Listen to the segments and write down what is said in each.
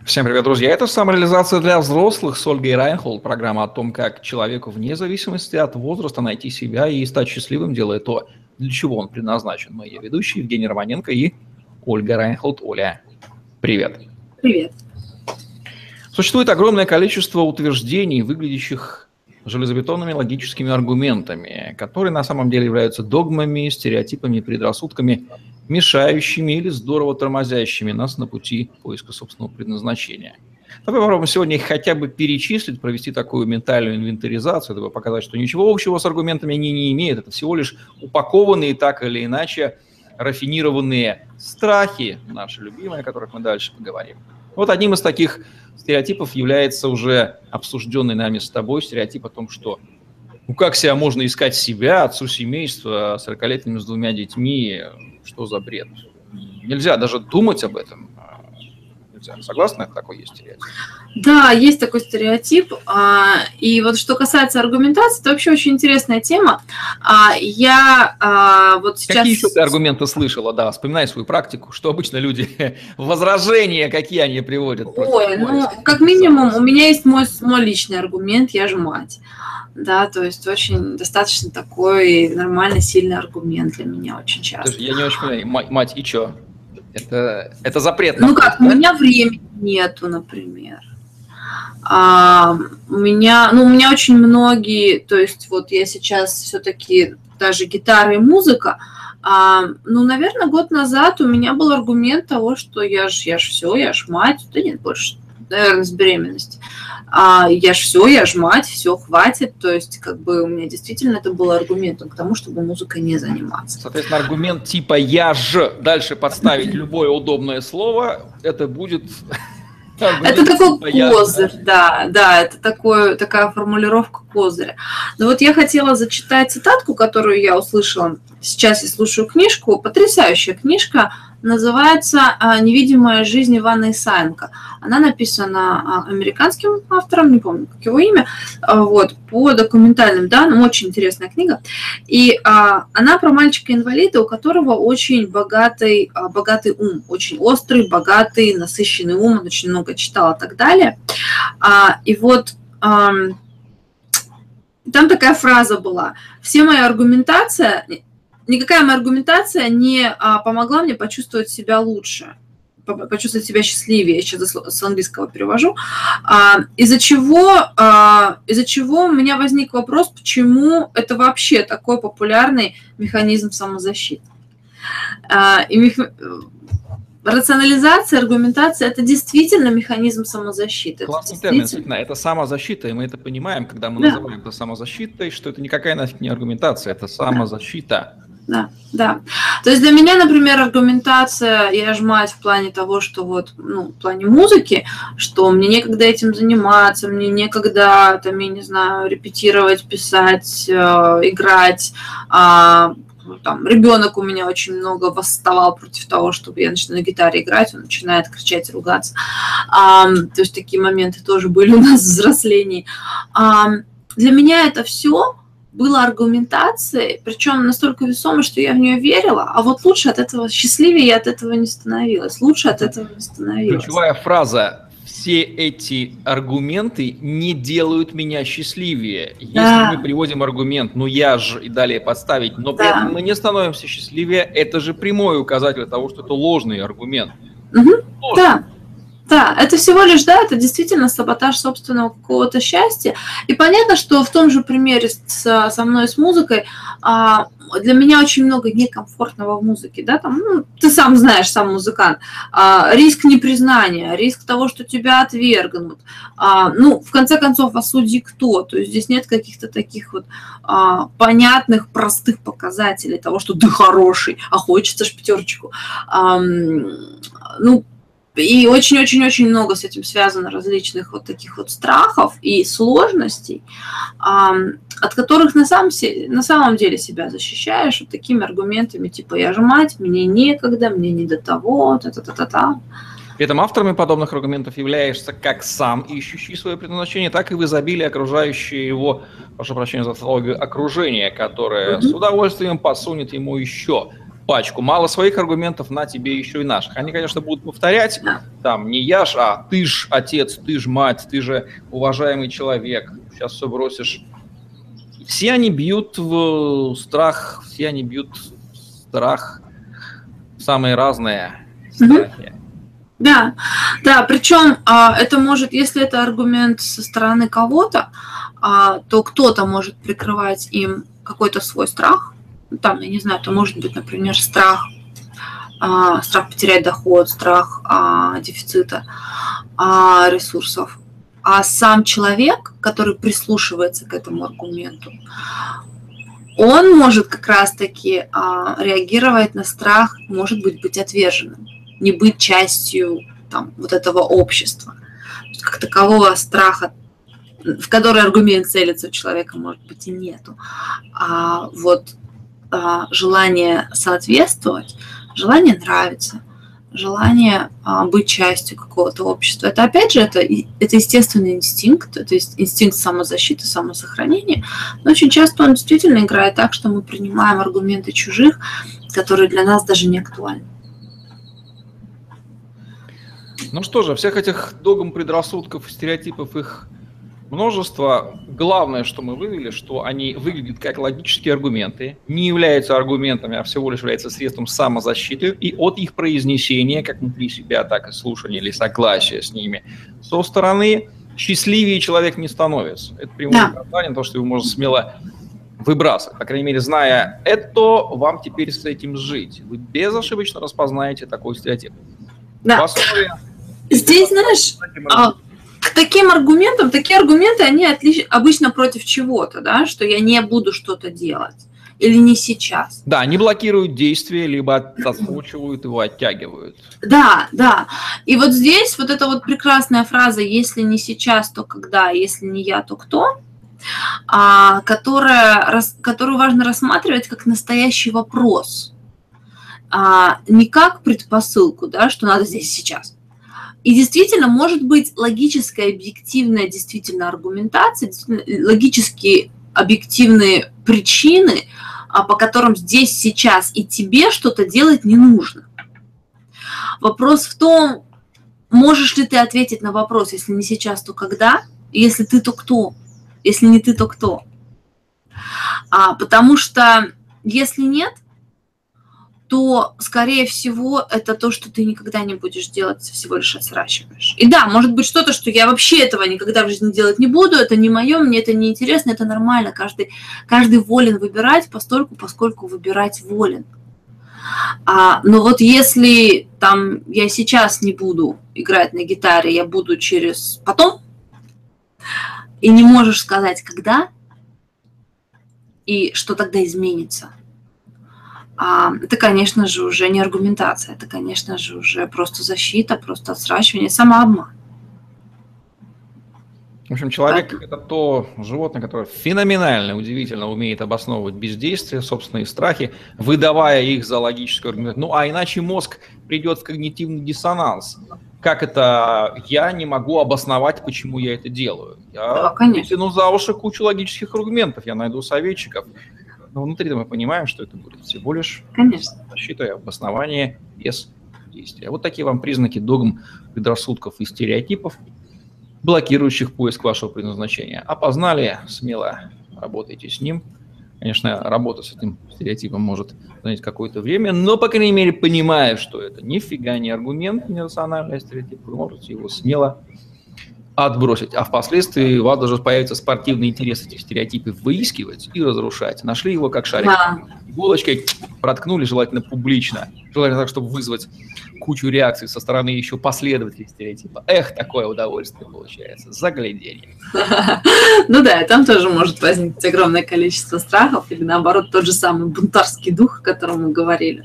Всем привет, друзья. Это самореализация для взрослых с Ольгой Райнхолд. Программа о том, как человеку вне зависимости от возраста найти себя и стать счастливым, делая то, для чего он предназначен. Мы ведущие Евгений Романенко и Ольга Райнхолд. Оля, привет. Привет. Существует огромное количество утверждений, выглядящих железобетонными логическими аргументами, которые на самом деле являются догмами, стереотипами, предрассудками, мешающими или здорово тормозящими нас на пути поиска собственного предназначения. Давай попробуем сегодня их хотя бы перечислить, провести такую ментальную инвентаризацию, чтобы показать, что ничего общего с аргументами они не имеют. Это всего лишь упакованные так или иначе рафинированные страхи, наши любимые, о которых мы дальше поговорим. Вот одним из таких стереотипов является уже обсужденный нами с тобой стереотип о том, что ну как себя можно искать себя, отцу семейства, 40-летним с двумя детьми, что за бред? Нельзя даже думать об этом. Нельзя. Согласна, такой есть стереотип? Да, есть такой стереотип. А, и вот что касается аргументации, это вообще очень интересная тема. А, я а, вот сейчас... Какие еще ты аргументы слышала? Да, вспоминай свою практику, что обычно люди, возражения, какие они приводят. Ой, ну, как минимум, у меня есть мой, мой личный аргумент, я же мать да, то есть очень достаточно такой нормальный, сильный аргумент для меня очень часто. Я не очень понимаю, мать, мать и что? Это, это запрет. Ну как, да? у меня времени нету, например. А, у меня, ну, у меня очень многие, то есть вот я сейчас все-таки даже гитара и музыка, а, ну, наверное, год назад у меня был аргумент того, что я ж, я ж все, я ж мать, да нет, больше наверное, с беременности. А я ж все, я ж мать, все, хватит. То есть, как бы у меня действительно это был аргументом к тому, чтобы музыкой не заниматься. Соответственно, аргумент типа «я ж» дальше подставить любое удобное слово, это будет это такой козырь, да, да, это такой, такая формулировка козыря. Но вот я хотела зачитать цитатку, которую я услышала. Сейчас я слушаю книжку, потрясающая книжка называется а, «Невидимая жизнь Ивана Исаенко». Она написана а, американским автором, не помню, как его имя, а, вот, по документальным данным, очень интересная книга. И она про мальчика-инвалида, у которого очень богатый, богатый ум, очень острый, богатый, насыщенный ум, он очень много читал и так далее. И вот там такая фраза была. Все моя аргументация никакая моя аргументация не а, помогла мне почувствовать себя лучше, почувствовать себя счастливее. Я сейчас с английского перевожу. А, из-за чего, а, из-за чего у меня возник вопрос, почему это вообще такой популярный механизм самозащиты. А, и мех... Рационализация, аргументация – это действительно механизм самозащиты. Классный термин, действительно. Это самозащита, и мы это понимаем, когда мы да. называем это самозащитой, что это никакая нафиг не аргументация, это самозащита. Да да. То есть для меня, например, аргументация и ожимать в плане того, что вот, ну, в плане музыки, что мне некогда этим заниматься, мне некогда, там, я не знаю, репетировать, писать, э, играть, э, там, ребенок у меня очень много восставал против того, чтобы я начну на гитаре играть, он начинает кричать, ругаться. А, то есть такие моменты тоже были у нас в взрослении. А, для меня это все было аргументацией, причем настолько весомой, что я в нее верила, а вот лучше от этого, счастливее я от этого не становилась, лучше от этого не становилась. Ключевая фраза все эти аргументы не делают меня счастливее. Если да. мы приводим аргумент, ну я же и далее подставить, но при да. этом мы не становимся счастливее, это же прямой указатель того, что это ложный аргумент. Угу. Ложный. Да. Да, это всего лишь, да, это действительно саботаж собственного какого-то счастья. И понятно, что в том же примере с, со мной с музыкой а, для меня очень много некомфортного в музыке, да, там, ну, ты сам знаешь, сам музыкант, а, риск непризнания, риск того, что тебя отвергнут, а, ну, в конце концов, а судьи кто? То есть здесь нет каких-то таких вот а, понятных, простых показателей того, что ты хороший, а хочется ж пятерочку. А, ну, и очень-очень-очень много с этим связано различных вот таких вот страхов и сложностей, от которых на самом, на самом деле себя защищаешь вот такими аргументами, типа «я же мать, мне некогда, мне не до того», та-та-та-та-та. При этом авторами подобных аргументов являешься как сам ищущий свое предназначение, так и в изобилии окружающее его, прошу прощения за тавтологию, окружение, которое mm-hmm. с удовольствием посунет ему еще пачку. Мало своих аргументов, на тебе еще и наших. Они, конечно, будут повторять, там, не я ж, а ты ж отец, ты ж мать, ты же уважаемый человек, сейчас все бросишь. Все они бьют в страх, все они бьют в страх, самые разные страхи. Да, да, причем а, это может, если это аргумент со стороны кого-то, а, то кто-то может прикрывать им какой-то свой страх, ну, там, я не знаю, это может быть, например, страх, а, страх потерять доход, страх а, дефицита а, ресурсов. А сам человек, который прислушивается к этому аргументу, он может как раз-таки реагировать на страх, может быть, быть отверженным не быть частью там, вот этого общества. Как такового страха, в который аргумент целится у человека, может быть, и нету. А вот а, желание соответствовать, желание нравиться, желание а, быть частью какого-то общества. Это опять же это, это естественный инстинкт, это инстинкт самозащиты, самосохранения. Но очень часто он действительно играет так, что мы принимаем аргументы чужих, которые для нас даже не актуальны. Ну что же, всех этих догм, предрассудков, стереотипов, их множество. Главное, что мы вывели, что они выглядят как логические аргументы, не являются аргументами, а всего лишь являются средством самозащиты, и от их произнесения, как внутри себя, так и слушания или согласия с ними, со стороны счастливее человек не становится. Это прямое да. то, что его можно смело выбрасывать. По крайней мере, зная это, вам теперь с этим жить. Вы безошибочно распознаете такой стереотип. Да. В основе Здесь, знаешь, а, таким аргументам, такие аргументы, они отлич... обычно против чего-то, да, что я не буду что-то делать или не сейчас. Да, они блокируют действие, либо отсрочивают его, оттягивают. Да, да. И вот здесь вот эта вот прекрасная фраза «если не сейчас, то когда, если не я, то кто?», а, которая, которую важно рассматривать как настоящий вопрос, а, не как предпосылку, да, что надо здесь сейчас, и действительно, может быть логическая, объективная действительно аргументация, действительно, логические объективные причины, а, по которым здесь, сейчас и тебе что-то делать не нужно. Вопрос в том, можешь ли ты ответить на вопрос, если не сейчас, то когда? Если ты, то кто? Если не ты, то кто? А, потому что если нет, то, скорее всего, это то, что ты никогда не будешь делать, всего лишь отсращиваешь. И да, может быть что-то, что я вообще этого никогда в жизни делать не буду, это не мое, мне это не интересно, это нормально. Каждый, каждый волен выбирать постольку, поскольку выбирать волен. А, но вот если там я сейчас не буду играть на гитаре, я буду через потом, и не можешь сказать, когда, и что тогда изменится – это, конечно же, уже не аргументация, это, конечно же, уже просто защита, просто отсрачивание, самообман. В общем, человек так. это то животное, которое феноменально, удивительно умеет обосновывать бездействие, собственные страхи, выдавая их за логическую аргумент. Ну, а иначе мозг придет в когнитивный диссонанс. Как это я не могу обосновать, почему я это делаю? Я да, конечно. за уши кучу логических аргументов, я найду советчиков, но внутри мы понимаем, что это будет всего лишь Конечно. защита и обоснование без действия. Вот такие вам признаки догм, предрассудков и стереотипов, блокирующих поиск вашего предназначения. Опознали, смело работайте с ним. Конечно, работа с этим стереотипом может занять какое-то время, но, по крайней мере, понимая, что это нифига не аргумент, не рациональный стереотип, вы можете его смело отбросить, а впоследствии у вас даже появится спортивный интерес этих стереотипов выискивать и разрушать. Нашли его как шарик. Да. Иголочкой проткнули, желательно публично. Желательно так, чтобы вызвать кучу реакций со стороны еще последователей стереотипа. Эх, такое удовольствие получается. Загляденье. Ну да, там тоже может возникнуть огромное количество страхов или наоборот тот же самый бунтарский дух, о котором мы говорили.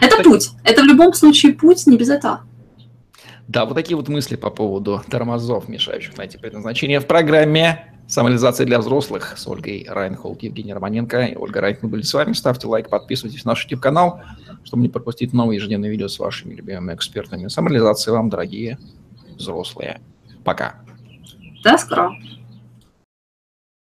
Это путь. Это в любом случае путь, не без этого. Да, вот такие вот мысли по поводу тормозов, мешающих найти предназначение в программе «Самореализация для взрослых» с Ольгой Райнхолд, Евгений Романенко и Ольга Райнхолд были с вами. Ставьте лайк, подписывайтесь на наш YouTube-канал, чтобы не пропустить новые ежедневные видео с вашими любимыми экспертами. Самореализации вам, дорогие взрослые. Пока. До скорого.